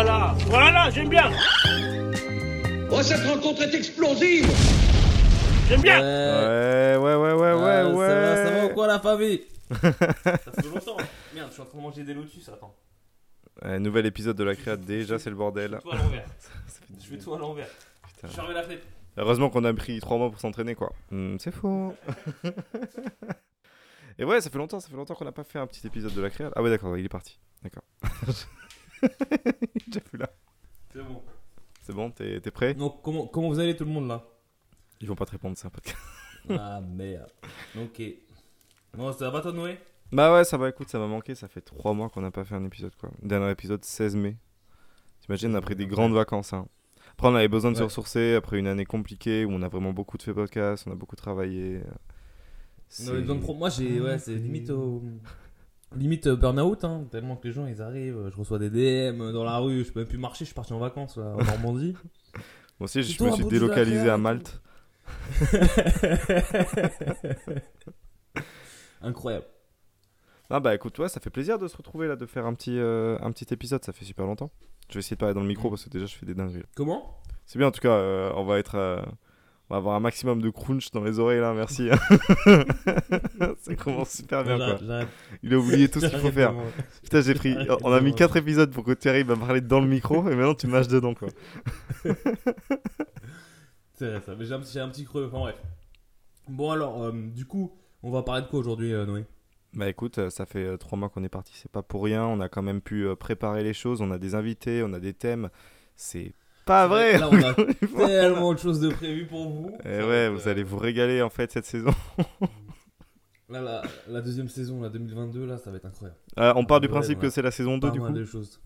Voilà, voilà, j'aime bien. Oh, cette rencontre est explosive J'aime bien. Ouais, ouais, ouais, ouais, ouais, Ah, ouais. Ça va, ça va ou quoi la famille Ça fait longtemps. Merde, je suis en train de manger des lotus, attends. Ouais, nouvel épisode de la créate, déjà c'est le bordel. Je fais tout à l'envers. Je fais tout à l'envers. Putain. Je ferme la fenêtre. Heureusement qu'on a pris 3 mois pour s'entraîner quoi. Hmm, c'est faux. Et ouais, ça fait longtemps, ça fait longtemps qu'on n'a pas fait un petit épisode de la créate. Ah ouais, d'accord, il est parti. D'accord. plus là. C'est bon. C'est bon, t'es prêt? Donc, comment, comment vous allez tout le monde là? Ils vont pas te répondre, c'est un podcast. Ah merde. Ok. Bon, ça va toi Noé? Bah ouais, ça va, écoute, ça m'a manqué. Ça fait 3 mois qu'on n'a pas fait un épisode quoi. Dernier épisode, 16 mai. T'imagines, on a pris des grandes vacances. Hein. Après, on avait besoin de se ressourcer après une année compliquée où on a vraiment beaucoup de fait podcast, on a beaucoup travaillé. On avait besoin de pro- Moi j'ai. Ouais, c'est limite au. Limite euh, burn-out, hein, tellement que les gens ils arrivent, euh, je reçois des DM dans la rue, je peux même plus marcher, je suis parti en vacances là, en Normandie. Moi aussi, je me suis délocalisé à Malte. Incroyable. Ah bah écoute, ouais, ça fait plaisir de se retrouver là, de faire un petit, euh, un petit épisode, ça fait super longtemps. Je vais essayer de parler dans le micro parce que déjà je fais des dingueries. Comment? C'est bien en tout cas, euh, on va être... euh, on va avoir un maximum de crunch dans les oreilles là, merci. ça commence super bien quoi. Il a oublié tout ce qu'il faut faire. Putain, j'ai pris... On a mis vraiment. 4 épisodes pour que tu arrives à parler dans le micro et maintenant tu mâches dedans quoi. C'est vrai ça, mais j'ai un, petit- j'ai un petit creux, enfin bref. Bon alors, euh, du coup, on va parler de quoi aujourd'hui euh, Noé? Bah écoute, euh, ça fait 3 mois qu'on est parti, c'est pas pour rien. On a quand même pu préparer les choses, on a des invités, on a des thèmes. C'est pas vrai Là on a tellement de choses de prévues pour vous. Et Eh ouais, vous euh, allez vous régaler en fait cette saison. Là, la, la deuxième saison, la 2022, là, ça va être incroyable. Euh, on part du Ouais, principe ouais. que c'est la saison 2 Pas du coup. de choses.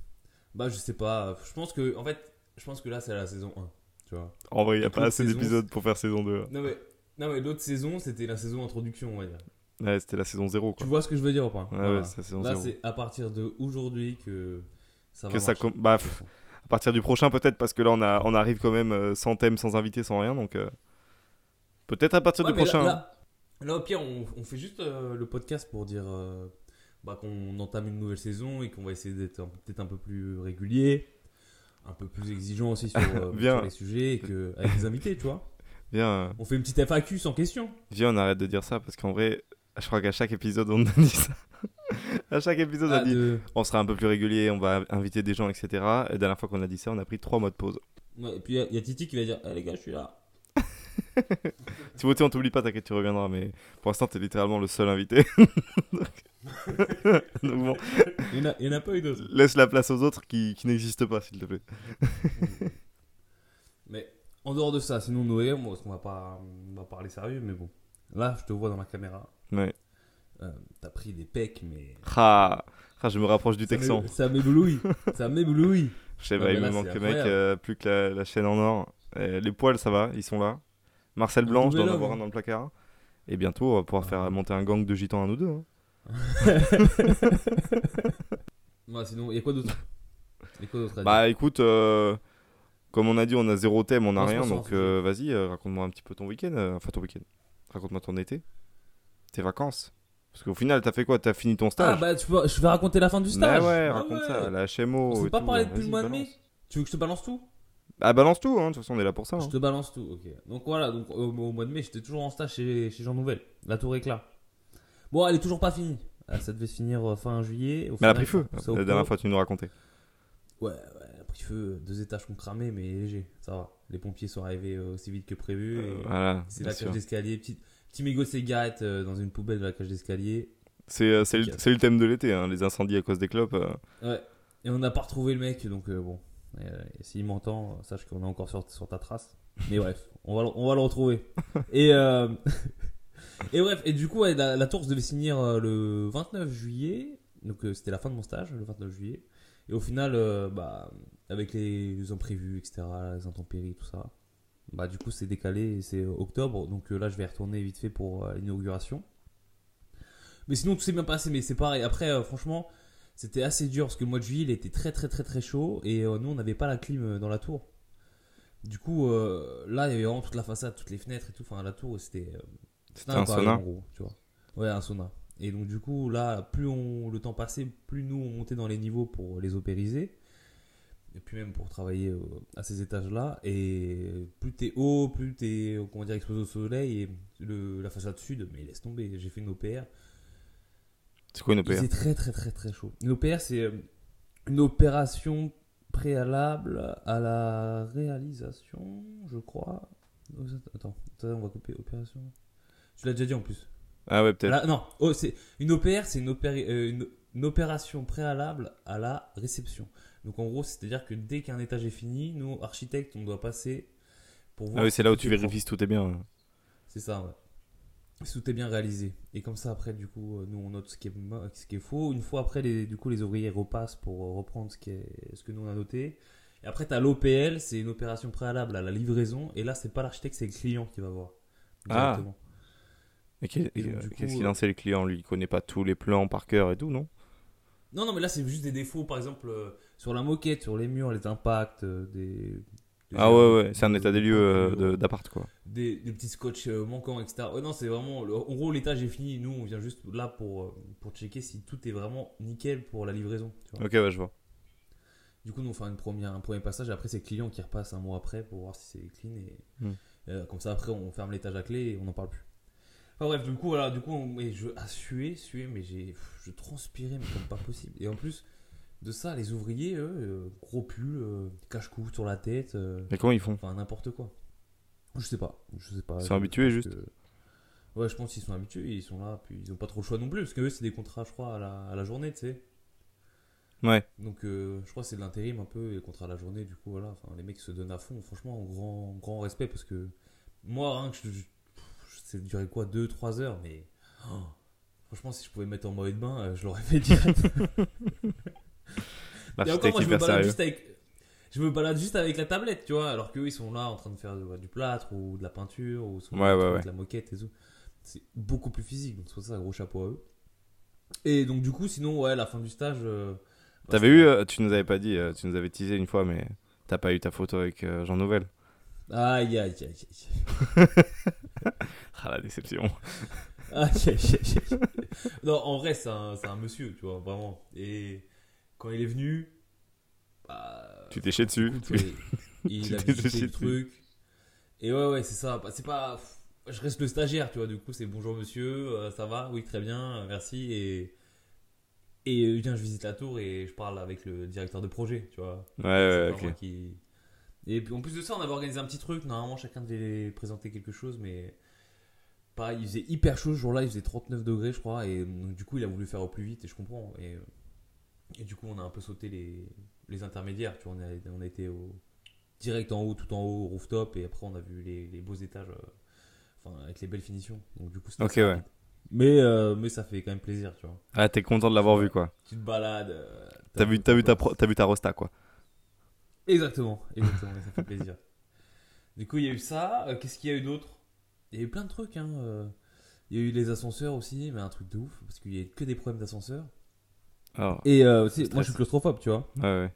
Bah je sais pas, je pense que, en fait, je pense que là c'est la saison 1, tu vois. En vrai, il n'y a pas assez d'épisodes pour faire saison 2. Non mais, non mais l'autre saison, c'était la saison introduction, on va dire. Ouais, c'était la saison 0 Tu vois ce que je veux dire ou pas? Ouais, Voilà. ouais, c'est la saison Là 0. c'est à partir d'aujourd'hui que ça va Que ça com- bah, pff, À partir du prochain peut-être parce que là on, a, on arrive quand même euh, sans thème, sans invité, sans rien. Donc euh, peut-être à partir Ouais, du là- prochain. Là, là, au pire, on, on fait juste euh, le podcast pour dire bah, qu'on entame une nouvelle saison et qu'on va essayer d'être peut-être un peu plus régulier, un peu plus exigeant aussi sur, Bien. sur les sujets et que, avec des invités, tu vois. On fait une petite FAQ sans question. viens, on arrête de dire ça parce qu'en vrai, je crois qu'à chaque épisode on a dit ça. À chaque épisode on Ah, a dit de- on sera un peu plus régulier, on va inviter des gens, etc. Et la dernière fois qu'on a dit ça, on a pris 3 mois de pause. Ouais, et puis il y a- il y, a Titi qui va dire Eh les gars, je suis là. Si voté, on t'oublie pas, t'inquiète, tu reviendras. Mais pour l'instant, t'es littéralement le seul invité. Donc- Donc bon, Il n'y en, a- il y en a pas eu d'autres. laisse la place aux autres qui, qui n'existent pas, s'il te plaît. Mais en dehors de ça, sinon Noé, va pas on va parler sérieux, mais bon. Là, je te vois dans la caméra. Euh, T'as pris des pecs, mais. Ah, ah, je me rapproche du Ça Texan. Ça m'éblouit. ça m'éblouit. Je sais pas, il me manque mec, euh, plus que la, la chaîne en or. Les poils, ça va, ils sont là. Marcel Un Blanc, je dois en avoir homme, un dans le placard. Et bientôt, on va pouvoir Ah. faire monter un gang de gitans à nous deux. hein. Ouais, sinon, il y a quoi d'autre Bah écoute, euh, comme on a dit, on a zéro thème, on a rien. un Donc euh, vas-y, raconte-moi un petit peu ton week-end. enfin, ton week-end. Raconte-moi ton été. Tes vacances. Parce qu'au final, t'as fait quoi? T'as fini ton Ah, stage? bah, tu peux- je vais raconter la fin du stage. ouais, Ah raconte ouais. ça, la HMO. On s'est pas tout, parlé hein, depuis le mois de mai. Tu veux que je te balance tout? Ah, balance tout, hein, de toute façon, on est là pour ça. Je hein. te balance tout, ok. Donc voilà, donc, au, au mois de mai, j'étais toujours en stage chez, chez Jean Nouvel, la Tour Éclat. Bon, elle est toujours pas finie. Ah, Ça devait se finir euh, fin juillet. Au Mais elle a pris feu, la dernière fois, tu nous racontais. Ouais, ouais, elle a pris feu. Deux étages ont cramé, mais léger, ça va. Les pompiers sont arrivés euh, aussi vite que prévu. et Voilà, c'est la cage d'escalier. Petit, petit mégot cigarette dans une poubelle de la cage d'escalier. C'est euh, le, thème de l'été, hein, les incendies à cause des clopes. euh. Ouais. Et on n'a pas retrouvé le mec, donc euh, bon. Euh, S'il m'entend, sache qu'on est encore sur, sur ta trace. Mais bref, on va, le- on va le retrouver. et, euh, et bref, et du coup, ouais, la, la tour se devait finir le 29 juillet. Donc euh, c'était la fin de mon stage, le 29 juillet. Et au final, euh, bah, avec les imprévus, etc., les intempéries, tout ça, bah du coup c'est décalé c'est octobre. Donc euh, là, je vais retourner vite fait pour euh, l'inauguration. Mais sinon, tout s'est bien passé, mais c'est pareil. Après, euh, franchement, c'était assez dur parce que le mois de juillet, il était très très très très chaud et euh, nous, on n'avait pas la clim euh, dans la tour. Du coup, euh, là, il y avait vraiment toute la façade, toutes les fenêtres et tout. Enfin, la tour, c'était. euh, C'était un sauna. en gros, tu vois. Ouais, un sauna. Et donc, du coup, là, plus on, le temps passait, plus nous, on montait dans les niveaux pour les opériser. Et puis même pour travailler euh, à ces étages-là. Et plus t'es haut, plus t'es euh, comment dire exposé au soleil et le, la façade sud, mais laisse tomber. J'ai fait une OPR. C'est quoi une OPR C'est très très très très chaud. Une OPR, c'est euh, une opération préalable à la réalisation, je crois. Attends, attends, on va couper opération. Tu l'as déjà dit en plus. Ah ouais, peut-être. Non, oh, c'est une OPR, c'est une, opéri- une, une opération préalable à la réception. Donc en gros, c'est-à-dire que dès qu'un étage est fini, nous architectes, on doit passer pour voir. Ah oui, c'est là où tu vérifies si tout est bien. C'est ça, ouais. Si tout est bien réalisé. Et comme ça, après, du coup, euh, nous on note ce qui est, mo- ce qui est faux. Une fois après, les, du coup, les ouvriers repassent pour euh, reprendre ce, qui est, ce que nous on a noté. Et après, tu as l'OPL, c'est une opération préalable à la livraison. Et là, c'est pas l'architecte, c'est le client qui va voir. Ah. Directement. Qu'est- Et euh, qu'est-ce qu'il en sait le client? Lui, il connaît pas tous les plans par cœur et tout, non? Non, non, mais là, c'est juste des défauts, par exemple, sur la moquette, sur les murs, les impacts, euh, des. des Ah ouais, ouais, c'est un état des lieux euh, de- d'appart, quoi. Des, des petits scotch euh, manquants, etc. Ouais, non, c'est vraiment. le- en gros, l'étage est fini. Nous, on vient juste là pour, euh, pour checker si tout est vraiment nickel pour la livraison. tu vois. Ok, ouais, je vois. Du coup, nous, on fait une première, un premier passage. Après, c'est le client qui repasse un mois après pour voir si c'est clean. Et Hmm. euh, comme ça, après, on ferme l'étage à clé et on n'en parle plus. Enfin bref, du coup, voilà, du coup, on- et je à suer, suer, mais j'ai, je transpirais, mais comme pas possible. Et en plus de ça, les ouvriers, eux, euh, gros pull, euh, cache-cou sur la tête, euh, Mais comment ils font enfin n'importe quoi. Je sais pas, je sais pas. Ils sont habitués, juste. que- Ouais, je pense qu'ils sont habitués, ils sont là, puis ils ont pas trop le choix non plus, parce que eux, c'est des contrats, je crois, à la, à la journée, tu sais. Ouais. Donc, euh, je crois que c'est de l'intérim un peu, les contrats à la journée, du coup, voilà. Enfin, les mecs se donnent à fond, franchement, grand, grand respect, parce que moi, rien que je, je, ça durait quoi, 2-3 heures, mais oh, franchement, si je pouvais me mettre en maillot de bain, je l'aurais fait direct. Et encore, moi, je me balade juste avec. Je me balade juste avec la tablette, tu vois, alors qu'eux, ils sont là en train de faire du plâtre ou de la peinture ou sont Ouais, ouais, de la moquette et tout. C'est beaucoup plus physique, donc c'est pour ça, gros chapeau à eux. Et donc, du coup, sinon, ouais, la fin du stage. euh, bah, T'avais eu, euh, tu nous avais pas dit, euh, tu nous avais teasé une fois, mais t'as pas eu ta photo avec Jean Nouvel. Aïe, aïe, aïe, aïe. Ah la déception. Aïe, aïe, aïe, aïe. Non, en vrai, c'est un, c'est un monsieur, tu vois, vraiment. Et quand il est venu, bah, Tu t'es chié dessus. écoute, tu- ouais, il a visité le truc. Et ouais, ouais, c'est ça. Bah, C'est pas. Je reste le stagiaire, tu vois. Du coup, c'est bonjour monsieur, euh, ça va? Oui, très bien, merci. Et. Et euh, viens, je visite la tour et je parle avec le directeur de projet, tu vois. Ouais, ouais, ok. qui- Et puis en plus de ça, on avait organisé un petit truc. Normalement, chacun devait présenter quelque chose, mais pareil, il faisait hyper chaud ce jour-là. Il faisait 39 degrés, je crois. Et donc, du coup, il a voulu faire au plus vite, et je comprends. Et, et du coup, on a un peu sauté les, les intermédiaires. Tu vois, on a, on a été au, direct en haut, tout en haut, au rooftop, et après, on a vu les, les beaux étages, euh, enfin, avec les belles finitions. Donc, du coup, c'était Ok, ouais. Mais, euh, mais ça fait quand même plaisir, tu vois. Ah, t'es content de l'avoir vu, quoi. Tu te balades. euh, T'as vu, vu ta, pro- t'as vu ta rosta, quoi. Exactement, exactement, ça fait plaisir. Du coup, il y a eu ça. Euh, Qu'est-ce qu'il y a eu d'autre? Il y a eu plein de trucs. Hein. Il y a eu les ascenseurs aussi, mais un truc de ouf, parce qu'il y a que des problèmes d'ascenseur. Et euh, aussi, moi, je suis claustrophobe, tu vois. ouais.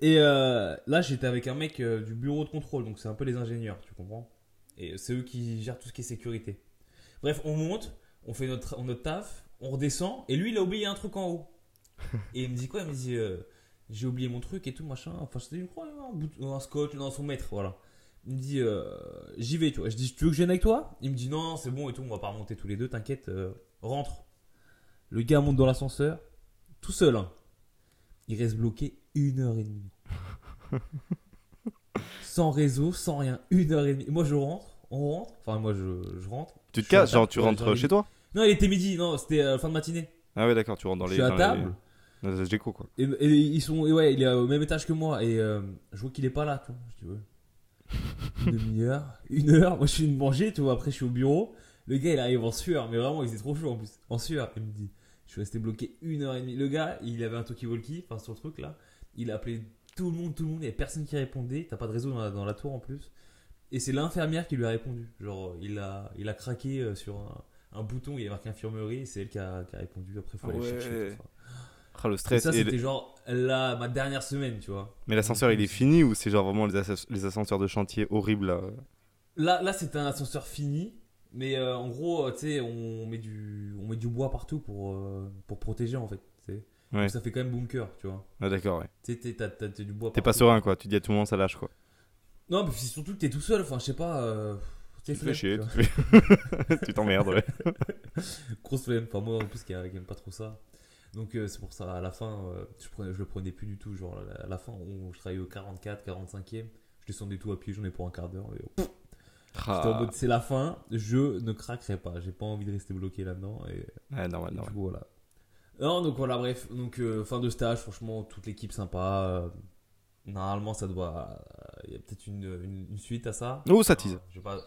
Et euh, là, j'étais avec un mec euh, du bureau de contrôle, donc c'est un peu les ingénieurs, tu comprends Et c'est eux qui gèrent tout ce qui est sécurité. Bref, on monte, on fait notre, notre taf, on redescend, et lui, il a oublié un truc en haut. Et il me dit quoi? Il me dit J'ai oublié mon truc et tout, machin. Enfin, je sais pas, un, bout- un scotch dans son maître, voilà. Il me dit J'y vais, tu vois. Je dis Tu veux que je vienne avec toi? Il me dit Non, c'est bon et tout, on va pas remonter tous les deux, t'inquiète, rentre. Le gars monte dans l'ascenseur, tout seul. hein. Il reste bloqué une heure et demie. sans réseau, sans rien, une heure et demie. Moi, je rentre, on rentre. Enfin, moi, je, je rentre. Tu Je te casses, genre tu rentres chez toi Non, il était midi, non, c'était euh, fin de matinée. Ah ouais, d'accord, tu rentres dans je les. suis à table. Les... Dans les quoi. Et, et ils sont, et ouais, il est au même étage que moi et euh, je vois qu'il est pas là, tu vois. Je dis ouais. Une demi-heure, une heure. Moi, je suis de manger, tu vois. Après, je suis au bureau. Le gars, il arrive en sueur, mais vraiment, il faisait trop chaud en plus. En sueur, il me dit, je suis resté bloqué une heure et demie. Le gars, il avait un talkie-walkie, enfin sur le truc là. Il a appelé tout le monde, tout le monde. Il y avait personne qui répondait. T'as pas de réseau dans la, dans la tour en plus. Et c'est l'infirmière qui lui a répondu. Genre, il a, il a craqué euh, sur un, un bouton. Il y a marqué infirmerie. et C'est elle qui a, qui a répondu. Après, faut aller Ouais. chercher. tout ça. Ah, le Et stress. ça, Et c'était le- genre là, ma dernière semaine, tu vois. Mais l'ascenseur, il est fini ou c'est genre vraiment les, ascens- les ascenseurs de chantier horribles là? Là, là c'était un ascenseur fini. Mais euh, en gros, euh, tu sais, on met, du, on met du bois partout pour, euh, pour protéger en fait. Ouais. Donc ça fait quand même bunker, tu vois. Ah, d'accord, ouais. Tu sais, t'es- t'as du bois. T'es pas serein, quoi. Tu dis à tout le monde, ça lâche, quoi. Non, mais c'est surtout que t'es tout seul. Enfin, je sais pas. Euh... Tu te fais chier, tu t'emmerdes, ouais. Grosse flemme. Enfin, moi en plus qui aime pas trop ça. Donc euh, c'est pour ça, à la fin, euh, je, prenais, je le prenais plus du tout. Genre, à la fin, où je travaillais au 44, 45e, je descendais tout à pied, j'en ai pour un quart d'heure. et Ah. c'est la fin, je ne craquerai pas. J'ai pas envie de rester bloqué là-dedans. Et Ouais, normal, normal. voilà. Non, donc voilà, bref. Donc, euh, fin de stage, franchement, toute l'équipe sympa. euh, normalement, ça doit. Il y a peut-être une, une- une suite à ça. Oh, ça tease. Je vais pas.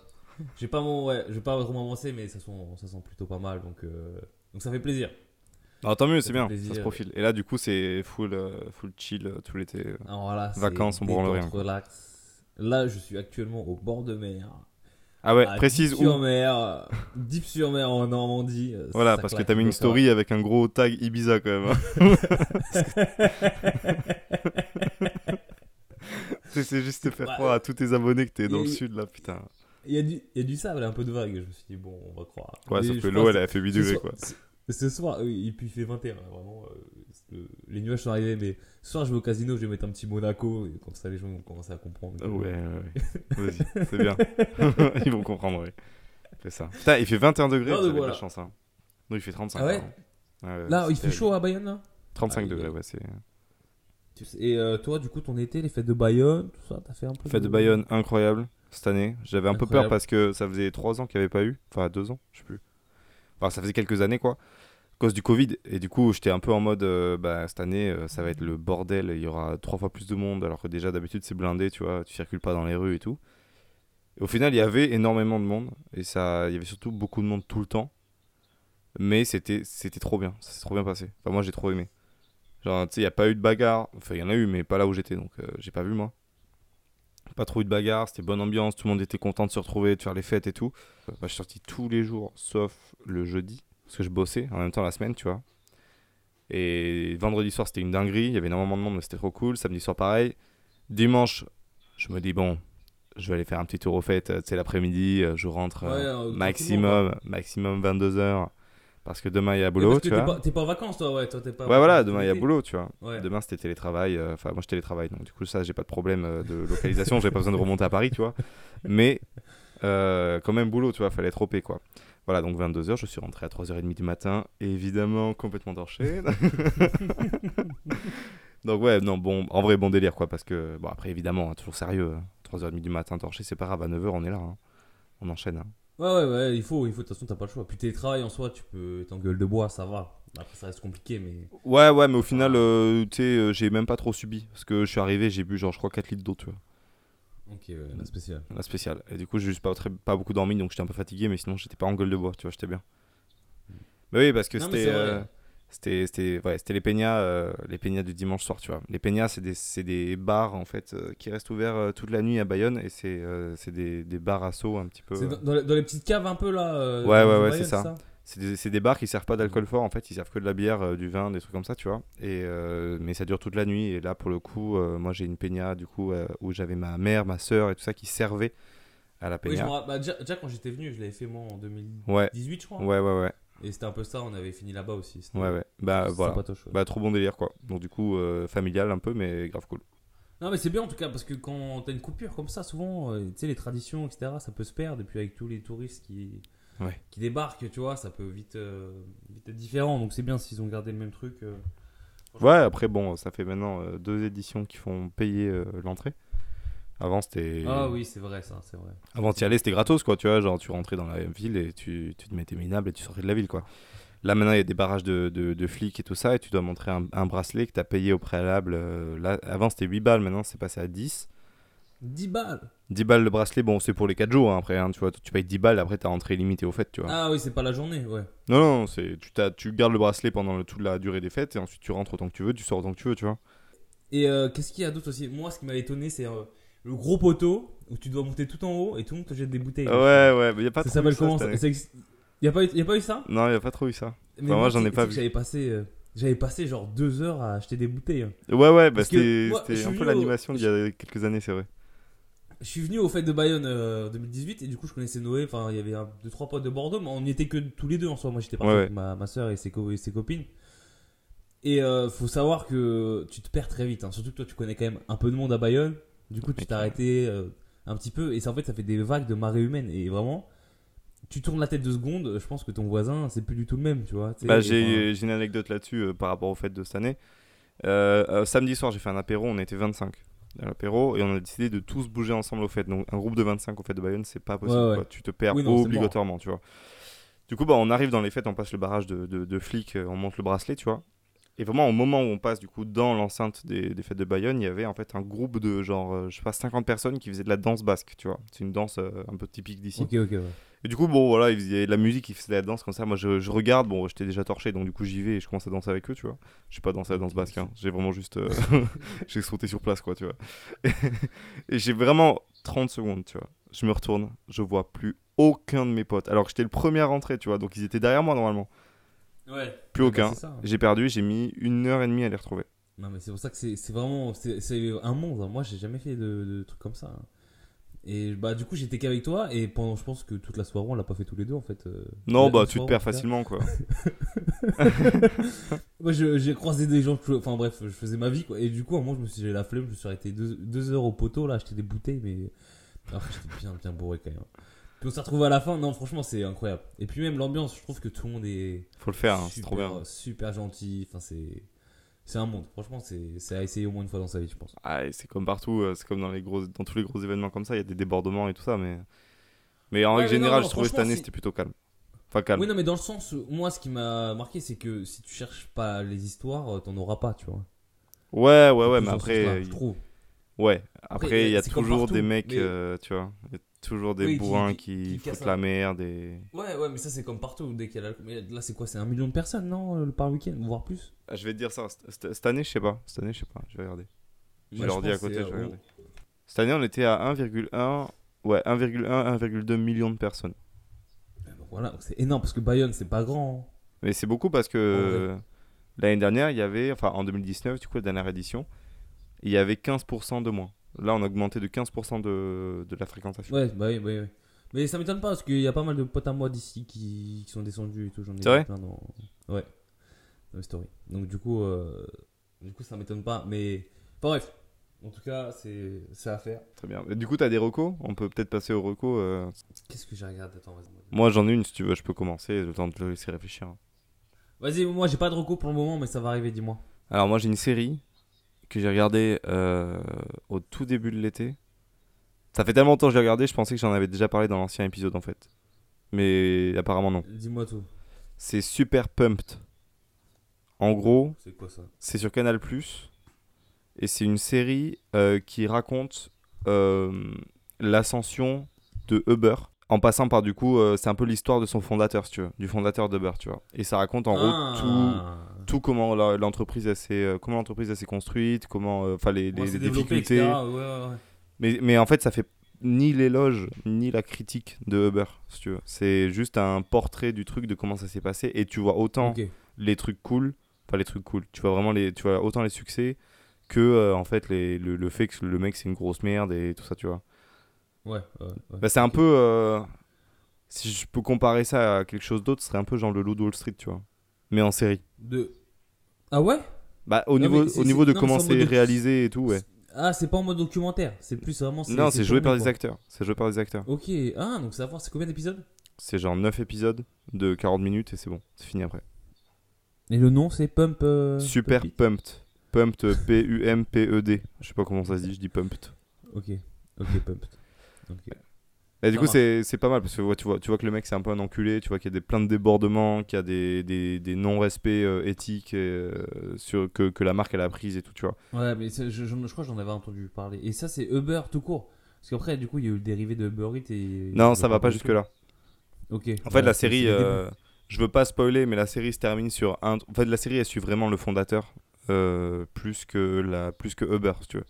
J'ai pas mon, ouais, je vais pas vraiment avancer, mais ça sent, ça sent plutôt pas mal, donc, euh, donc ça fait plaisir. Alors, tant mieux, c'est bien. plaisir. Ça se profile. Et là, du coup, c'est full, euh, full chill euh, tout l'été. euh. Voilà, Vacances, on branle rien. Relax. Là, je suis actuellement au bord de mer. Ah ouais, précise où. Deep-sur-Mer, euh, Deep-sur-Mer en Normandie. euh, Voilà, ça parce que t'as mis une faire. story avec un gros tag Ibiza quand même. hein. C'est- c'est juste te faire Ouais. croire à tous tes abonnés que t'es dans le sud là, putain. Il y, a du, il y a du sable, un peu de vague. Je me suis dit, bon, on va croire. Ouais, Mais sauf que l'eau elle a fait 8 ce degrés quoi. ce- Ce soir, oui, et puis il fait 21, vraiment. euh, le- les nuages sont arrivés, mais ce soir, je vais au casino, je vais mettre un petit Monaco, et comme ça, les gens vont commencer à comprendre. Ouais, ouais, ouais. Vas-y, c'est bien. Ils vont comprendre, ouais. Fais ça. Putain, il fait 21 degrés, Non, vous avez de voilà. la chance. Hein. Non, il fait 35. Ah ouais Là, il fait chaud à Bayonne, là? 35 Ah, degrés, ouais, c'est. Sais- Et euh, toi, du coup, ton été, les fêtes de Bayonne, tout ça, t'as fait un peu Fête de Bayonne, incroyable cette année. J'avais un peu peur parce que ça faisait 3 ans qu'il n'y avait pas eu. Enfin, 2 ans, je sais plus. Enfin, ça faisait quelques années quoi. Cause du Covid. Et du coup, j'étais un peu en mode euh, bah, cette année, euh, ça va être le bordel. Il y aura 3 fois plus de monde. Alors que déjà, d'habitude, c'est blindé, tu vois. Tu circules pas dans les rues et tout. Au final, il y avait énormément de monde. Et ça, il y avait surtout beaucoup de monde tout le temps. Mais c'était c'était trop bien. Ça s'est trop bien passé. Enfin, moi, j'ai trop aimé. Genre, tu sais, il n'y a pas eu de bagarre. Enfin, il y en a eu, mais pas là où j'étais. Donc, euh, j'ai pas vu, moi. Pas trop eu de bagarre, c'était bonne ambiance, tout le monde était content de se retrouver, de faire les fêtes et tout. Bah, je suis sorti tous les jours, sauf le jeudi, parce que je bossais en même temps la semaine, tu vois. Et vendredi soir, c'était une dinguerie, il y avait énormément de monde, mais c'était trop cool. Samedi soir, pareil. Dimanche, je me dis, bon, je vais aller faire un petit tour aux fêtes, euh, tu sais, l'après-midi, euh, je rentre euh, Ouais, euh, maximum, maximum 22h, parce que demain, il y a boulot, tu vois. pas, t'es pas en vacances, toi, ouais. Toi, t'es pas Ouais, voilà, demain, il y a boulot, tu vois. Ouais. Demain c'était télétravail, euh, enfin moi je télétravaille donc du coup ça j'ai pas de problème de localisation, j'ai pas besoin de remonter à Paris tu vois. Mais euh, quand même boulot tu vois, fallait être OP quoi. Voilà donc 22h, je suis rentré à 3h30 du matin, évidemment complètement torché. donc ouais non bon en vrai bon délire quoi parce que bon après évidemment hein, toujours sérieux, hein. 3h30 du matin torché c'est pas grave, à 9h on est là, hein. on enchaîne. hein. Ouais, ouais, ouais, il faut, il faut, de toute façon, t'as pas le choix. Puis télétravail en soi, tu peux être en gueule de bois, ça va. Après, ça reste compliqué, mais. Ouais ouais mais au final euh, tu sais euh, j'ai même pas trop subi parce que je suis arrivé j'ai bu genre je crois 4 litres d'eau tu vois. Ok, ouais, la spéciale. La spéciale. Et du coup, j'ai juste pas, très, pas beaucoup dormi, donc j'étais un peu fatigué, mais sinon, j'étais pas en gueule de bois, tu vois, j'étais bien. Mais oui, parce que c'était. euh, c'était c'était ouais, c'était les peignas euh, les peignas du dimanche soir tu vois les peignas c'est des, c'est des bars en fait euh, qui restent ouverts euh, toute la nuit à Bayonne et c'est euh, c'est des, des bars à seau un petit peu C'est euh, dans, dans les, dans les petites caves un peu là. euh, Ouais, ouais, ouais, c'est ça? Des, c'est des bars qui servent pas d'alcool fort en fait ils servent que de la bière euh, du vin des trucs comme ça tu vois et euh, mais ça dure toute la nuit et là pour le coup euh, moi j'ai une peña du coup où j'avais ma mère ma soeur et tout ça qui servaient à la Oui, je peña me rappelle- bah, déjà, déjà, quand j'étais venu, je l'avais fait moi en 2018, ouais je crois. ouais ouais ouais Et c'était un peu ça, on avait fini là-bas aussi. Ouais ouais bah voilà ouais. bah trop bon délire quoi donc du coup familial un peu mais grave cool Non, mais c'est bien en tout cas, parce que quand t'as une coupure comme ça, souvent, tu sais, les traditions, etc., ça peut se perdre. Et puis avec tous les touristes qui, Ouais. qui débarquent, tu vois, ça peut vite, euh, vite être différent. Donc c'est bien s'ils ont gardé le même truc. euh. Ouais, après, bon, ça fait maintenant euh, deux éditions qui font payer l'entrée. Avant, c'était. Ah oui, c'est vrai, ça, c'est vrai. Avant d'y aller, c'était gratos, quoi, tu vois. Genre, tu rentrais dans la ville et tu, tu te mettais minable et tu sortais de la ville, quoi. Là, maintenant, il y a des barrages de, de, de flics et tout ça, et tu dois montrer un, un bracelet que tu as payé au préalable. là, avant, c'était 8 balles, maintenant, c'est passé à 10. 10 balles 10 balles le bracelet, bon, c'est pour les 4 jours, hein, après, hein, tu vois. Tu payes 10 balles, après, t'as entrée limitée au fait, tu vois. Ah oui, c'est pas la journée, ouais. Non, non, c'est, tu, t'as- tu gardes le bracelet pendant le- toute la durée des fêtes, et ensuite, tu rentres autant que tu veux, tu sors autant que tu veux, tu vois. Et euh, qu'est-ce qu'il y a d'autre aussi? Moi, ce qui m'a étonné, c'est euh, le gros poteau où tu dois monter tout en haut et tout le monde te jette des bouteilles. Ouais, ouais, mais y a pas ça trop eu s'appelle comment ça? Y a pas, eu- y a pas eu ça? Non, il a pas trop eu ça. Mais moi, j'en ai pas vu. J'avais passé, euh, j'avais passé genre deux heures à acheter des bouteilles. Ouais, ouais, bah c'était moi, un peu venu au- l'animation d'il y a quelques années, c'est vrai. Je suis venu au fête de Bayonne euh, 2018 et du coup je connaissais Noé. Enfin, il y avait un, deux trois potes de Bordeaux, mais on n'y était que tous les deux en soi. Moi j'étais parti Ouais, avec ma, ma soeur et ses, co- et ses copines. Et euh, faut savoir que tu te perds très vite. hein. Surtout que toi, tu connais quand même un peu de monde à Bayonne. Du coup, tu t'es arrêté euh, un petit peu. Et ça, en fait, ça fait des vagues de marée humaine. Et vraiment, tu tournes la tête deux secondes. Je pense que ton voisin, c'est plus du tout le même, tu vois. Bah, j'ai une anecdote là-dessus euh, par rapport au fait de cette année. Euh, euh, samedi soir, j'ai fait un apéro, on était 25 à l'apéro et on a décidé de tous bouger ensemble au fait. Donc un groupe de 25 au fait de Bayonne, c'est pas possible. Ouais, ouais. quoi. Tu te perds Oui, non, c'est obligatoirement, tu vois. Du coup, bah, on arrive dans les fêtes, on passe le barrage de, de- de flics, euh, on monte le bracelet, tu vois. Et vraiment, au moment où on passe du coup dans l'enceinte des, des fêtes de Bayonne, il y avait en fait un groupe de genre, euh, je sais pas, 50 personnes qui faisaient de la danse basque, tu vois. C'est une danse euh, un peu typique d'ici. Ok, ok, ouais. Et du coup, bon, voilà, il faisait de la musique, il faisait de la danse comme ça. Moi, je, je regarde, bon, j'étais déjà torché, donc du coup, j'y vais et je commence à danser avec eux, tu vois. J'ai pas dansé la danse basque, hein. j'ai vraiment juste. euh, j'ai sauté sur place, quoi, tu vois. et j'ai vraiment 30 secondes, tu vois. Je me retourne, je vois plus aucun de mes potes. Alors que j'étais le premier à rentrer, tu vois, donc ils étaient derrière moi normalement. Ouais. Plus Bah, aucun. ça. J'ai perdu, j'ai mis une heure et demie à les retrouver. Non, mais c'est pour ça que c'est vraiment. C'est c'est un monde. hein. Moi, j'ai jamais fait de, de trucs comme ça. hein. Et bah, du coup, j'étais qu'avec toi. Et pendant, je pense que toute la soirée, on l'a pas fait tous les deux en fait. euh. Non, bah, tu te perds facilement, quoi. Moi, j'ai croisé des gens. Enfin, bref, je faisais ma vie quoi. Et du coup, à un moment, je me suis j'ai la flemme. Je me suis arrêté deux, deux heures au poteau là, acheter des bouteilles. Mais après, j'étais bien, bien bourré quand même. Puis on s'est retrouvé à la fin. Non, franchement, c'est incroyable. Et puis, même l'ambiance, je trouve que tout le monde est. Faut le faire, hein, c'est trop bien. super gentil. Enfin, c'est. C'est un monde. Franchement, c'est à essayer au moins une fois dans sa vie, je pense. Ah, c'est comme partout, euh, c'est comme dans, les gros, dans tous les gros événements comme ça, il y a des débordements et tout ça, mais. Mais en Ouais, règle générale, je trouvais cette année c'était plutôt calme. Enfin, calme. Oui, non, mais dans le sens, moi, ce qui m'a marqué, c'est que si tu cherches pas les histoires, euh, t'en auras pas, tu vois. Ouais, ouais, ouais, mais après. je trouve. Ouais, Après, il y a toujours des mecs, euh, tu vois. Toujours des Oui, bourrins qui- qui, foutent un- la merde et. Ouais, ouais, mais ça, c'est comme partout. Dès qu'il y a l'alcool- mais Là, c'est quoi? C'est un million de personnes, non euh, Par week-end, voire plus? Ah, je vais te dire ça, cette- année, je sais pas. Cette année, je sais pas, je vais regarder. J'ai l'ordi à côté, je vais euh, regarder. Cette année, on était à 1,1. Ouais, 1,1, 1,2 millions de personnes. oh, donc Voilà, c'est énorme parce que Bayonne, c'est pas grand. hein. Mais c'est beaucoup parce que l'année dernière, il y avait, enfin en 2019, du coup, la dernière édition, il y avait 15% de moins. Là, on a augmenté de 15% de, de la fréquentation. Ouais, bah oui, bah oui. oui. Mais ça m'étonne pas parce qu'il y a pas mal de potes à moi d'ici qui, qui sont descendus et tout. J'en ai C'est vrai plein dans. Ouais, dans les stories. Donc, du coup, euh, du coup ça m'étonne pas. Mais. Enfin, bref. En tout cas, c'est à faire. Très bien. Et du coup, tu as des recos? On peut peut-être passer aux recos. euh. Qu'est-ce que j'ai regardé Attends. Moi, j'en ai une, si tu veux, je peux commencer, le temps de te laisser réfléchir. Vas-y, moi j'ai pas de recours pour le moment, mais ça va arriver, dis-moi. Alors, moi, j'ai une série que j'ai regardée euh, au tout début de l'été. Ça fait tellement longtemps que je l'ai regardée, je pensais que j'en avais déjà parlé dans l'ancien épisode, en fait. Mais apparemment, non. Dis-moi tout. C'est Super Pumped. En gros, C'est quoi ça? c'est sur Canal et c'est une série euh, qui raconte euh, l'ascension de Uber en passant par du coup euh, c'est un peu l'histoire de son fondateur si tu veux du fondateur d'Uber tu vois et ça raconte en gros tout Ah. Tout comment l'entreprise s'est euh, comment l'entreprise s'est construite comment euh, enfin les, difficultés etc. Ouais, ouais, ouais. mais, mais en fait ça fait ni l'éloge ni la critique de Uber si tu veux c'est juste un portrait du truc de comment ça s'est passé et tu vois autant les trucs cool, pas les trucs cool, tu vois vraiment les, tu vois autant les succès que euh, en fait les, le, le fait que le mec c'est une grosse merde et tout ça, tu vois. Ouais, ouais, ouais. Bah, c'est un peu, euh, si je peux comparer ça à quelque chose d'autre, ce serait un peu genre le Loup de Wall Street, tu vois, mais en série. De... Ah ouais? Bah au niveau, au niveau de non, comment c'est réalisé et tout, ouais. Ah, c'est pas en mode documentaire, c'est plus vraiment. Non, c'est joué par des acteurs. C'est joué par des acteurs. Ok, ah, donc ça va voir, c'est combien d'épisodes? C'est genre 9 épisodes de 40 minutes et c'est bon, c'est fini après. Et le nom c'est Pump. euh, Super Pump It Pumped. Pumped, P-U-M-P-E-D. Je sais pas comment ça se dit, je dis Pumped. Ok, ok, Pump. Ok. Et du coup, c'est pas mal parce que ouais, tu, vois, tu vois que le mec c'est un peu un enculé, tu vois qu'il y a des, plein de débordements, qu'il y a des, des, des non-respects euh, éthiques et, euh, sur, que, que la marque elle a prise et tout, tu vois. Ouais, mais je, je, je crois que j'en avais entendu parler. Et ça, c'est Uber tout court. Parce qu'après, du coup, il y a eu le dérivé de Uber Eats et. Non, ça va pas jusque-là. Ok. En fait, Ouais, la série, euh, je veux pas spoiler, mais la série se termine sur un. En fait, la série elle suit vraiment le fondateur euh, plus, que la, plus que Uber, si tu veux.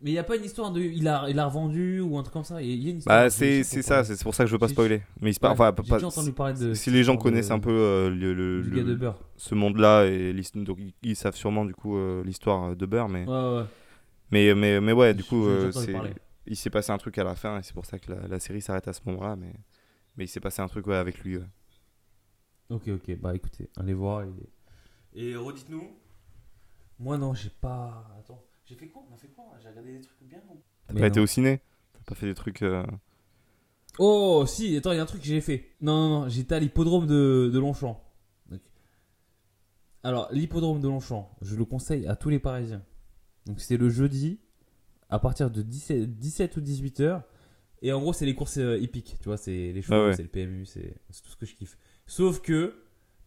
Mais il n'y a pas une histoire de. Il a, il a revendu ou un truc comme ça Il y a une histoire. Bah, c'est ça, c'est pour ça que je veux pas spoiler. Mais il se Ouais, enfin, J'ai pas- déjà entendu parler de. si les gens connaissent un peu euh, le, le- de ce monde-là et donc ils, savent sûrement du coup euh, l'histoire de Beurre mais Ouais, ouais. mais mais mais ouais du coup euh, il s'est passé un truc à la fin et c'est pour ça que la, la série s'arrête à ce moment-là mais mais il s'est passé un truc ouais, avec lui. Ok, ok. Bah écoutez, allez voir. Et, et redites-nous Moi, non, j'ai pas. Attends, j'ai fait quoi? On a fait quoi? J'ai regardé des trucs bien. non T'as Mais pas été au ciné? T'as pas fait des trucs. euh, Oh, si, attends, il y a un truc que j'ai fait. Non, non, non, j'étais à l'hippodrome de, de Longchamp. Donc- Alors, l'hippodrome de Longchamp, je le conseille à tous les Parisiens. Donc, c'est le jeudi, à partir de 17, 17 ou 18 heures. Et en gros, c'est les courses euh, hippiques, tu vois, c'est les chevaux, Ah ouais. c'est le PMU, c'est c'est tout ce que je kiffe. Sauf que,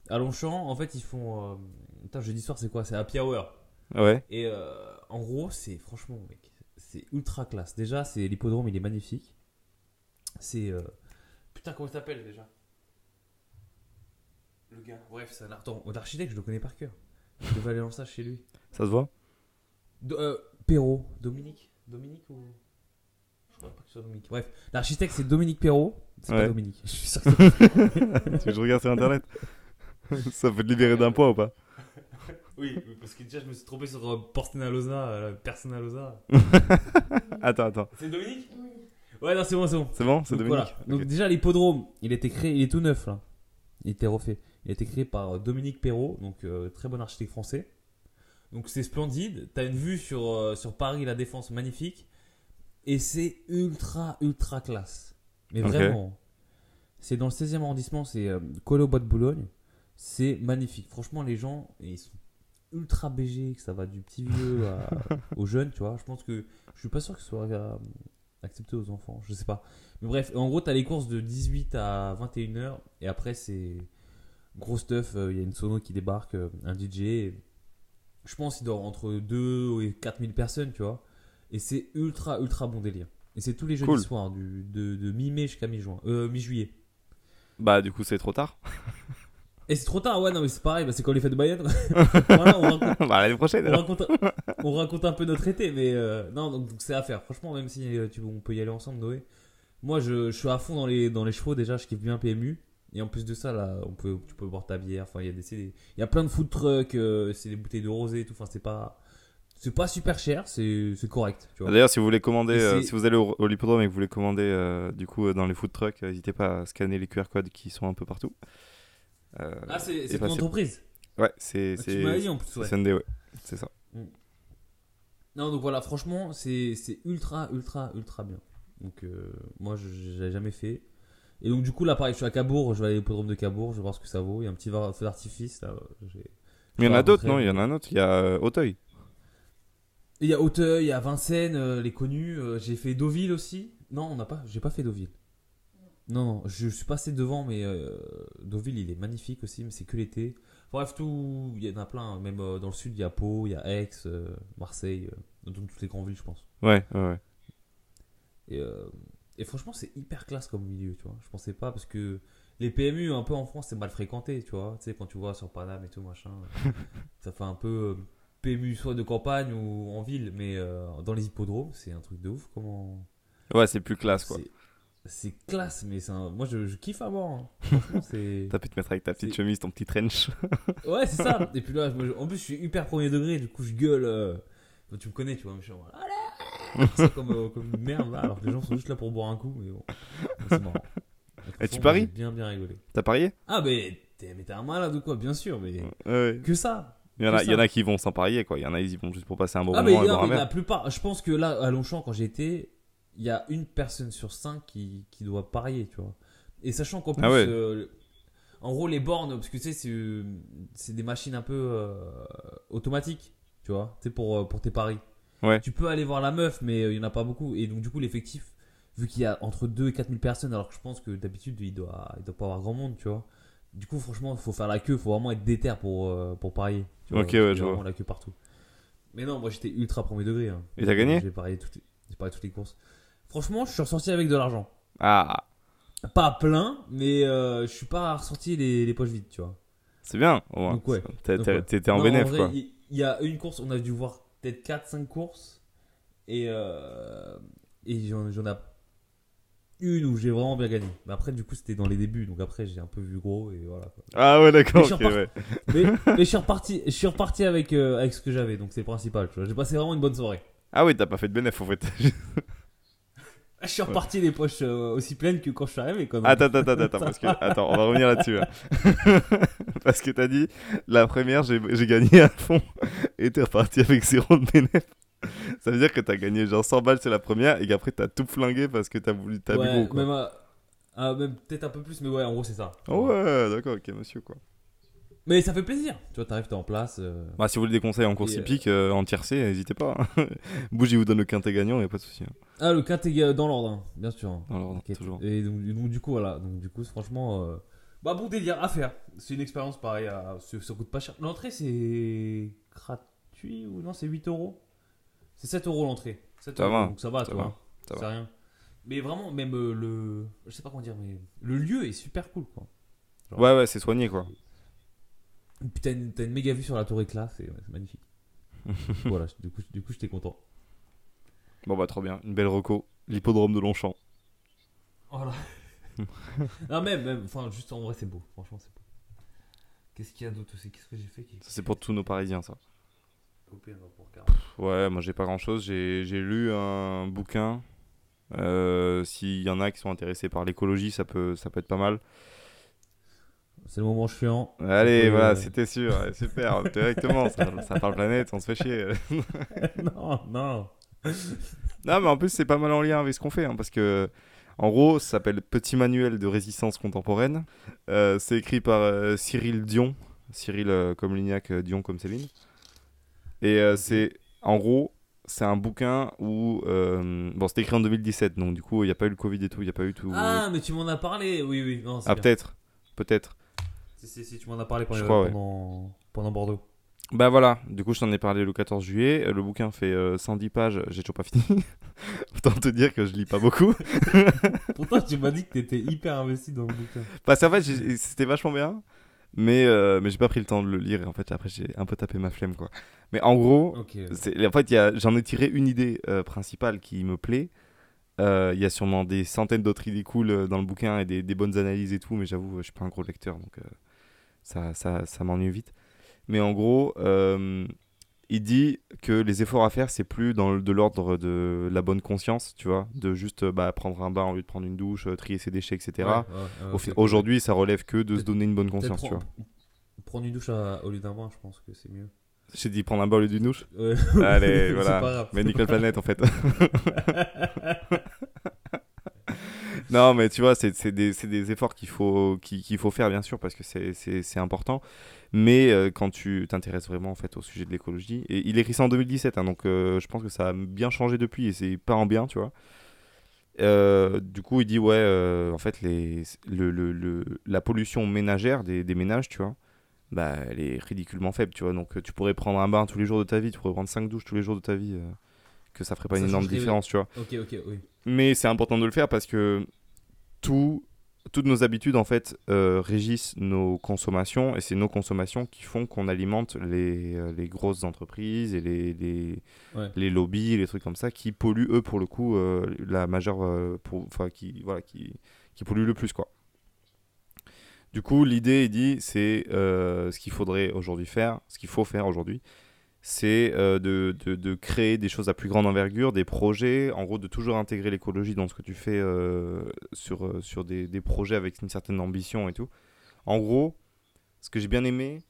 à Longchamp, en fait, ils font. Euh... Putain, jeudi soir, c'est quoi? C'est happy hour. Ouais. Et euh, en gros, c'est franchement, mec, c'est ultra classe. Déjà, c'est l'hippodrome, il est magnifique. C'est. euh, Putain, comment il s'appelle déjà? Le gars. Bref, c'est un Attends, l'architecte, je le connais par cœur. Je devais aller en stage chez lui. Ça se voit? Do- euh, Perrault. Dominique Dominique ou? Je crois pas que ce soit Dominique. Bref, l'architecte, c'est Dominique Perrault. C'est pas. Dominique. Je suis sûr que c'est- Tu veux que je regarde sur internet? Ça peut te libérer d'un poids ou pas? Oui, parce que déjà, je me suis trompé sur euh, Portenalosa, euh, Personalosa. Attends, attends. C'est Dominique Ouais, non, c'est bon, c'est bon. C'est bon C'est Donc, Dominique voilà. Donc Ok. déjà l'hippodrome, il a été créé, il est tout neuf là. Il était refait. Il a été créé par euh, Dominique Perrault, donc euh, très bon architecte français. Donc c'est splendide. T'as une vue sur, euh, sur Paris, la Défense, magnifique. Et c'est ultra, ultra classe. Mais Ok. vraiment. C'est dans le 16e arrondissement, c'est euh, Colo Bois de Boulogne. C'est magnifique. Franchement, les gens, ils sont ultra BG, que ça va du petit vieux à- aux jeunes, tu vois. Je pense que je suis pas sûr que ce soit euh, accepté aux enfants, je sais pas. Mais bref, en gros, t'as les courses de 18 à 21h et après, c'est gros stuff. euh, Il y a une sono qui débarque, euh, un DJ. et je pense qu'il avoir entre 2 et 4000 personnes, tu vois. Et c'est ultra, ultra bon délire. Et c'est tous les jeudis Cool. soirs, du, de, de mi-mai jusqu'à mi-juin, mi-juillet. Bah, du coup, c'est trop tard. Et c'est trop tard, ouais, non, mais c'est pareil, bah, c'est comme les fêtes de Bayonne. voilà, on raconte, bah, l'année prochaine on alors. raconte, on raconte un peu notre été, mais euh, non, donc donc c'est à faire. Franchement, même si euh, tu, on peut y aller ensemble, Noé. Moi, je, je suis à fond dans les, dans les chevaux déjà, je kiffe bien PMU. Et en plus de ça, là, on peut, tu peux boire ta bière. Enfin, il y a des, c'est des- il y a plein de food trucks, euh, c'est des bouteilles de rosé et tout. Enfin, c'est pas, c'est pas super cher, c'est, c'est correct, tu vois. D'ailleurs, si vous voulez commander, Et euh, c'est- si vous allez au, au Hippodrome et que vous voulez commander euh, du coup euh, dans les food trucks, euh, n'hésitez pas à scanner les QR codes qui sont un peu partout. Euh, Ah, c'est, ton entreprise. Ouais, c'est Ah, c'est tu m'as dit en plus, ouais. c'est SND, ouais. C'est ça. Non, donc voilà, franchement, c'est ultra, ultra, ultra bien. Donc, euh, moi, je je l'avais jamais fait. Et donc, du coup, là, pareil, je suis à Cabourg, je vais aller au hippodrome de Cabourg, je vais voir ce que ça vaut. Il y a un petit feu d'artifice, là. Mais il y en a d'autres, non? Il y en a un autre. Il y a euh, Auteuil. Il y a Auteuil, il y a Vincennes, euh, les connus. euh, j'ai fait Deauville aussi. Non, on n'a pas, j'ai pas fait Deauville. Non, non, je suis passé devant, mais euh, Deauville, il est magnifique aussi, mais c'est que l'été. Bref, tout, il y en a plein. Même euh, dans le sud, il y a Pau, il y a Aix, euh, Marseille, euh, dans toutes les grandes villes, je pense. Ouais, ouais, ouais. Et, et franchement, c'est hyper classe comme milieu, tu vois. Je pensais pas parce que les PMU, un peu en France, c'est mal fréquenté, tu vois. Tu sais, quand tu vois sur Paname et tout, machin, ça fait un peu PMU soit de campagne ou en ville, mais dans les hippodromes, c'est un truc de ouf. Comment. Ouais, c'est plus classe quoi. C'est- classe, mais c'est un- moi je, je kiffe à voir. hein. Franchement, c'est. T'as pu te mettre avec ta petite chemise, ton petit trench. Ouais, c'est ça. Et puis là, moi, je- en plus, je suis hyper premier degré, du coup, je gueule. euh, Tu me connais, tu vois, mais je suis C'est comme, euh, comme une merde, là, alors que les gens sont juste là pour boire un coup, mais bon. C'est marrant. Et tu paries j'ai bien, bien rigolé. T'as parié Ah, mais t'es mais un malade ou quoi, bien sûr, mais Ouais. que ça. Il y, en a, il y en a qui vont sans parier quoi. Il y en a ils y vont juste pour passer un bon ah, mais, moment et non, boire mais la plupart, je pense que là, à Longchamp, quand été, il y a une personne sur cinq qui, qui doit parier, tu vois. Et sachant qu'en plus, Ah ouais. euh, en gros, les bornes, parce que tu sais, c'est, euh, des machines un peu euh, automatiques, tu vois, tu sais, pour, pour tes paris. Ouais. Tu peux aller voir la meuf, mais il n'y en a pas beaucoup. Et donc, du coup, l'effectif, vu qu'il y a entre 2 et 4 000 personnes, alors que je pense que d'habitude, il doit, il doit pas avoir grand monde, tu vois. Du coup, franchement, il faut faire la queue, il faut vraiment être déter pour, pour parier. Tu vois, Ok, ouais, je vois. la queue partout. Mais non, moi j'étais ultra premier degré. hein. Et t'as gagné? J'ai parié, toutes parié toutes les courses. Franchement, je suis ressorti avec de l'argent. Ah, Pas plein, mais euh, je suis pas ressorti les, les poches vides, tu vois. c'est bien. au moins. Donc, ouais. T'étais en Non, bénéf vrai, quoi. Il y, a une course, on a dû voir peut-être 4-5 courses. Et, euh, et j'en j'en ai une où j'ai vraiment bien gagné. Mais après, du coup, c'était dans les débuts. Donc après, j'ai un peu vu gros et voilà. quoi. Ah ouais, d'accord. Mais je ok, suis reparti- ouais. Mais, mais je suis reparti, je suis reparti avec, euh, avec ce que j'avais. Donc c'est le principal. J'ai passé vraiment une bonne soirée. Ah oui, t'as pas fait de bénéf en fait. Je suis reparti les poches euh, aussi pleines que quand je suis arrivé. Quoi, donc. Attends, attends, attends, attends, parce que, attends, on va revenir là-dessus. hein. parce que t'as dit, la première, j'ai gagné à fond, et t'es reparti avec zéro de bénéf. Ça veut dire que t'as gagné genre 100 balles, c'est la première, et qu'après t'as tout flingué parce que t'as voulu, t'as bu ouais, gros, quoi. même, euh, ah, même peut-être un peu plus, mais ouais, en gros, c'est ça. Oh ouais, d'accord, ok, monsieur, quoi. Mais ça fait plaisir. Tu vois, t'arrives, t'es en place. euh, Bah, si vous voulez des conseils en course Et, euh, hippique, euh, en tiercé, n'hésitez pas. hein. Bouge, il vous donne le quintet gagnant, y a pas de souci. hein. Ah, le quintet dans l'ordre, hein, bien sûr. hein. Dans l'ordre, toujours. Et donc, donc, du coup, voilà. Donc, du coup, franchement, euh, bah, bon délire à faire. C'est une expérience pareille. à- Ça, ça coûte pas cher. L'entrée, c'est gratuit ou non C'est 8 euros? C'est 7 euros l'entrée. 7 Ça euros, va, Donc, ça va, ça toi. va, ça C'est va. rien. Mais vraiment, même le. Je sais pas comment dire, mais le lieu est super cool, quoi. Genre- Ouais, ouais, c'est soigné, quoi. Puis t'as une, t'as une méga vue sur la tour éclat, c'est ouais, c'est magnifique. voilà, du coup, du coup j'étais content. Bon, bah, trop bien. Une belle reco. L'hippodrome de Longchamp. Voilà. non, même, même, enfin, juste en vrai, c'est beau. Franchement, c'est beau. Qu'est-ce qu'il y a d'autre aussi? Qu'est-ce que j'ai fait qui... Ça, c'est pour tous nos Parisiens, ça. Coupé, pour. Ouais, moi j'ai pas grand chose. J'ai j'ai lu un bouquin. Euh, S'il y en a qui sont intéressés par l'écologie, ça peut, ça peut être pas mal. C'est le moment chiant. Allez, Euh, voilà, c'était sûr. Super, directement. Ça, ça parle planète, on se fait chier. non, non. non, mais en plus, c'est pas mal en lien avec ce qu'on fait. hein, parce que, en gros, ça s'appelle Petit manuel de résistance contemporaine. Euh, c'est écrit par euh, Cyril Dion. Cyril euh, comme Lignac, Dion comme Céline. Et c'est, en gros, c'est un bouquin où. euh, bon, c'était écrit en 2017, donc du coup, il n'y a pas eu le Covid et tout, il n'y a pas eu tout. Ah, mais tu m'en as parlé. Oui, oui. Non, Ah, peut-être. Peut-être. Si, tu m'en as parlé pendant, ouais. Bordeaux. Bah voilà, du coup, je t'en ai parlé le 14 juillet. Euh, Le bouquin fait euh, 110 pages, j'ai toujours pas fini. Autant te dire que je lis pas beaucoup. Pourtant, tu m'as dit que t'étais hyper investi dans le bouquin. Parce qu'en fait, j'ai- c'était vachement bien. Mais, euh, mais j'ai pas pris le temps de le lire. Et en fait, après, j'ai un peu tapé ma flemme, quoi. Mais en gros, en fait, j'en ai tiré une idée euh, principale qui me plaît. Euh, Il y a sûrement des centaines d'autres idées cool euh, dans le bouquin et des, des bonnes analyses et tout. Mais j'avoue, je suis pas un gros lecteur, donc euh, ça, ça, ça m'ennuie vite. Mais en gros, euh, il dit que les efforts à faire, c'est plus dans le- de l'ordre de la bonne conscience, tu vois, de juste euh, bah, prendre un bain au lieu de prendre une douche, euh, trier ses déchets, etc. Ouais, ouais. Aujourd'hui, ça relève que de se donner une bonne conscience, tu vois. prendre- une douche à- au lieu d'un bain, je pense que c'est mieux. J'ai dit prendre un bain au lieu d'une douche. Ouais. Allez, voilà. grave. Mais la planète, en fait. non, mais tu vois, c'est des, des efforts qu'il faut, qu'il faut faire, bien sûr, parce que c'est- important. Mais euh, quand tu t'intéresses vraiment en fait, au sujet de l'écologie, et il écrit ça en 2017, hein, donc euh, je pense que ça a bien changé depuis, et c'est pas en bien, tu vois. Euh, du coup, il dit, ouais, en fait, les, le, le- le- la pollution ménagère des, des ménages, tu vois, bah, elle est ridiculement faible, tu vois. Donc, tu pourrais prendre un bain tous les jours de ta vie, tu pourrais prendre 5 douches tous les jours de ta vie, que ça ferait pas Ça une énorme différence, tu vois. Ok, ok, oui. Mais c'est important de le faire parce que tout, toutes nos habitudes, en fait, euh, régissent nos consommations et c'est nos consommations qui font qu'on alimente les, euh, les grosses entreprises et les, les, Ouais. les lobbies, les trucs comme ça qui polluent, eux, pour le coup, euh, la majeure. euh, pour- qui, voilà, qui, qui polluent le plus, quoi. Du coup, l'idée, il dit, c'est ce qu'il faudrait aujourd'hui faire, ce qu'il faut faire aujourd'hui, c'est euh, de, de- de créer des choses à plus grande envergure, des projets, en gros, de toujours intégrer l'écologie dans ce que tu fais euh, sur, euh, sur des, des projets avec une certaine ambition et tout. En gros, ce que j'ai bien aimé,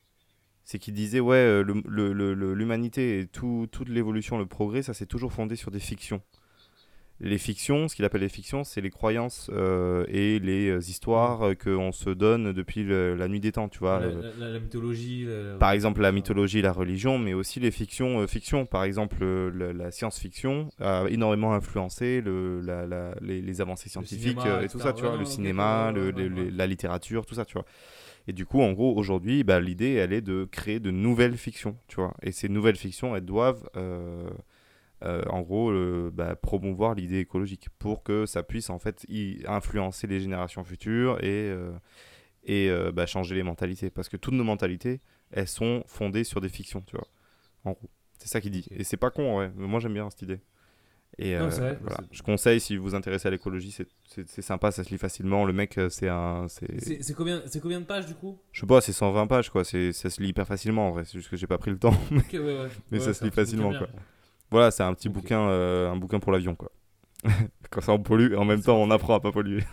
c'est qu'il disait, ouais, euh, le- le- l'humanité et tout, toute l'évolution, le progrès, ça s'est toujours fondé sur des fictions. Les fictions, ce qu'il appelle les fictions, c'est les croyances euh, et les euh, histoires euh, qu'on se donne depuis le- la nuit des temps, tu vois. la, euh, la- la mythologie. par exemple, la mythologie, la religion, mais aussi les fictions. fictions. Par exemple, le- la science-fiction a énormément influencé le, les, les avancées scientifiques cinéma, et tout ça, tu vois, le cinéma, le- la littérature, tout ça, tu vois. Et du coup, en gros, aujourd'hui, bah, l'idée, elle est de créer de nouvelles fictions, tu vois. Et ces nouvelles fictions, elles doivent, euh, en gros, euh, bah, promouvoir l'idée écologique pour que ça puisse, en fait, y influencer les générations futures et, euh, et bah, changer les mentalités. Parce que toutes nos mentalités, elles sont fondées sur des fictions, tu vois. En gros. C'est ça qu'il dit. Et c'est pas con, ouais. Moi, j'aime bien cette idée. Et Non, c'est vrai, voilà. Je conseille, si vous vous intéressez à l'écologie, c'est- sympa, ça se lit facilement. Le mec, c'est un. c'est- combien, combien de pages du coup? Je sais pas, c'est 120 pages, quoi. Ça se lit hyper facilement, en vrai. C'est juste que j'ai pas pris le temps. Ok, ouais, ouais. Mais Ouais, ça se lit facilement, quoi. Voilà, c'est un petit bouquin, euh, un bouquin pour l'avion, quoi. Quand ça on pollue, et en même temps on apprend à pas polluer.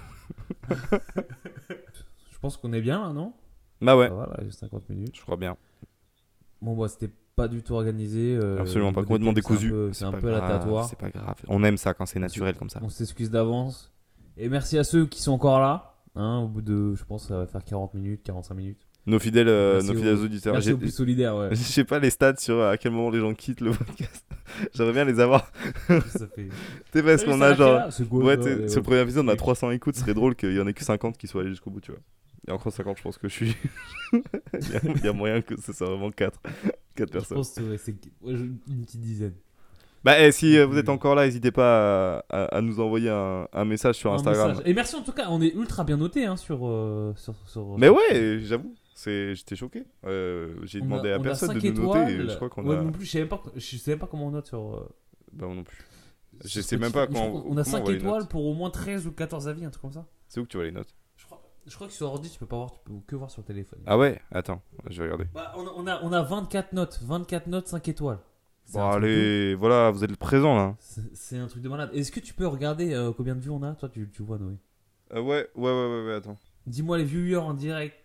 Je pense qu'on est bien là, non? Bah ouais, Voilà, j'ai 50 minutes. je crois bien. Bon, bah, c'était pas du tout organisé. euh, Absolument pas, complètement thème, c'est un décousu. peu- C'est un peu grave, aléatoire. C'est pas grave. On aime ça quand c'est naturel comme ça. On s'excuse d'avance. Et merci à ceux qui sont encore là. Hein, au bout de, je pense, ça va faire 40 minutes, 45 minutes. Nos fidèles, euh, nos aux- fidèles auditeurs. Merci aux plus solidaires, ouais. Je sais pas les stats sur à quel moment les gens quittent le podcast. J'aimerais bien les avoir. fait. Sais, parce qu'on a genre. Quoi, Ouais, le ouais. premier épisode, on a Oui. 300 écoutes. Ce serait drôle qu'il y en ait que 50 qui soient allés jusqu'au bout, tu vois. Et encore 50, je pense que je suis. il, y a, il y a moyen que ce soit vraiment 4, 4 Je personnes. pense que ouais, c'est ouais, je- une petite dizaine. Bah, eh, si euh, vous êtes encore là, n'hésitez pas à, à- à nous envoyer un, un message sur Un Instagram. message. Et merci en tout cas, on est ultra bien noté hein, sur, euh, sur, sur- Mais ouais, j'avoue, j'étais choqué. Euh, j'ai On demandé a- à on personne de nous noter. Et je crois qu'on Ouais, a. non plus, je même pas, je sais même pas comment on note sur. euh, Bah, moi non plus. Je sais même pas crois qu'on a comment 5 on voit les étoiles pour au moins 13 ou 14 avis, un truc comme ça. C'est où que tu vois les notes? Je crois, je crois que sur ordi, tu peux pas voir, tu peux que voir sur téléphone. Ah ouais? Attends, je vais regarder. Bah, on, a, on, a, on a 24 notes, 24 notes, 5 étoiles. Bon, de- allez, voilà, vous êtes présents là. C'est c'est un truc de malade. Est-ce que tu peux regarder euh, combien de vues on a? Toi, tu, tu vois, Noé. Euh, ouais, ouais, ouais, ouais, ouais, attends. Dis-moi les viewers en direct.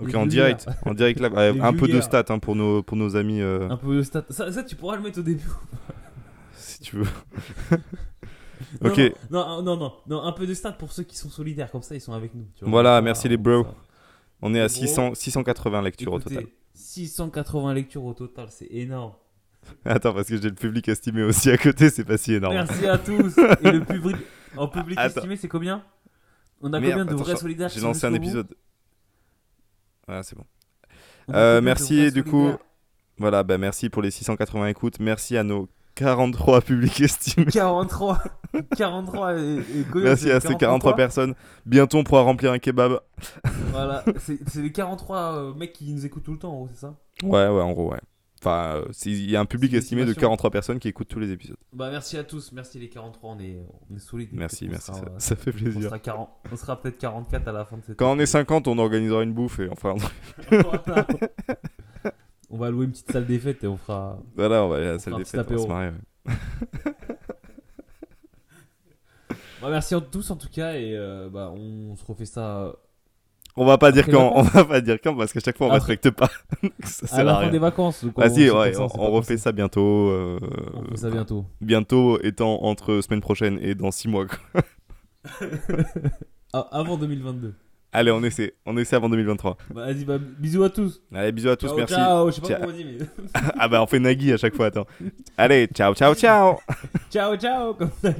Ok, en direct, en direct là, ouais, un peu de stats hein, pour nos pour nos amis euh, Un peu de stats. Ça, ça, tu pourras le mettre au début. si tu veux. Non, ok, Non, non, non, un peu de stats pour ceux qui sont solidaires, comme ça ils sont avec nous. tu vois. Voilà, ça, merci les bros. ça. on est à Gros. 600 680 lectures au total. 680 lectures au total, c'est énorme. Attends, parce que j'ai le public estimé aussi à côté, c'est pas si énorme. Merci à tous. Et le public, en public Attends. estimé, c'est combien? On a Merde, combien de attends, vrais solidaires J'ai lancé un bout épisode. Ah, c'est bon. Euh, merci, du coup, Voilà, bah merci pour les 680 écoutes. Merci à nos 43 publics estimés. 43. 43 et, Merci à ces 43 quoi personnes. Bientôt, on pourra remplir un kebab. Voilà, c'est c'est les 43 euh, mecs qui nous écoutent tout le temps, en gros, c'est ça? Ouais, ouais, en gros, ouais. Enfin, il y a un public estimé de estimation. 43 personnes qui écoutent tous les épisodes. Bah merci à tous, merci les 43, on est, on est solides. Merci, On merci, sera, ça, ça fait on plaisir. sera, 40 on sera peut-être 44 à la fin de cette Quand on est 50, on organisera une bouffe et enfin, on va louer une petite salle des fêtes et on fera. voilà, on va aller à la salle des fêtes, on va se apéro. ouais. Bah, merci à tous en tout cas et euh, bah on se refait ça On va pas dire quand, on va pas dire quand parce qu'à chaque fois on Après- respecte pas. ça à sert la à fin rien. des vacances. donc on- Vas-y, c'est ouais, ça, on, refait ça bientôt. euh, On fait ça bientôt. Bientôt étant entre semaine prochaine et dans 6 mois. Ah, avant 2022. Allez, on essaie, on essaie avant 2023. Bah, vas-y, bah, bisous à tous. Allez, bisous à tous, ciao, merci. ciao. Je sais pas Ciao. comment on dit, mais. ah bah on fait Nagui à chaque fois, attends. Allez, ciao, ciao, ciao. ciao, ciao, comme ça.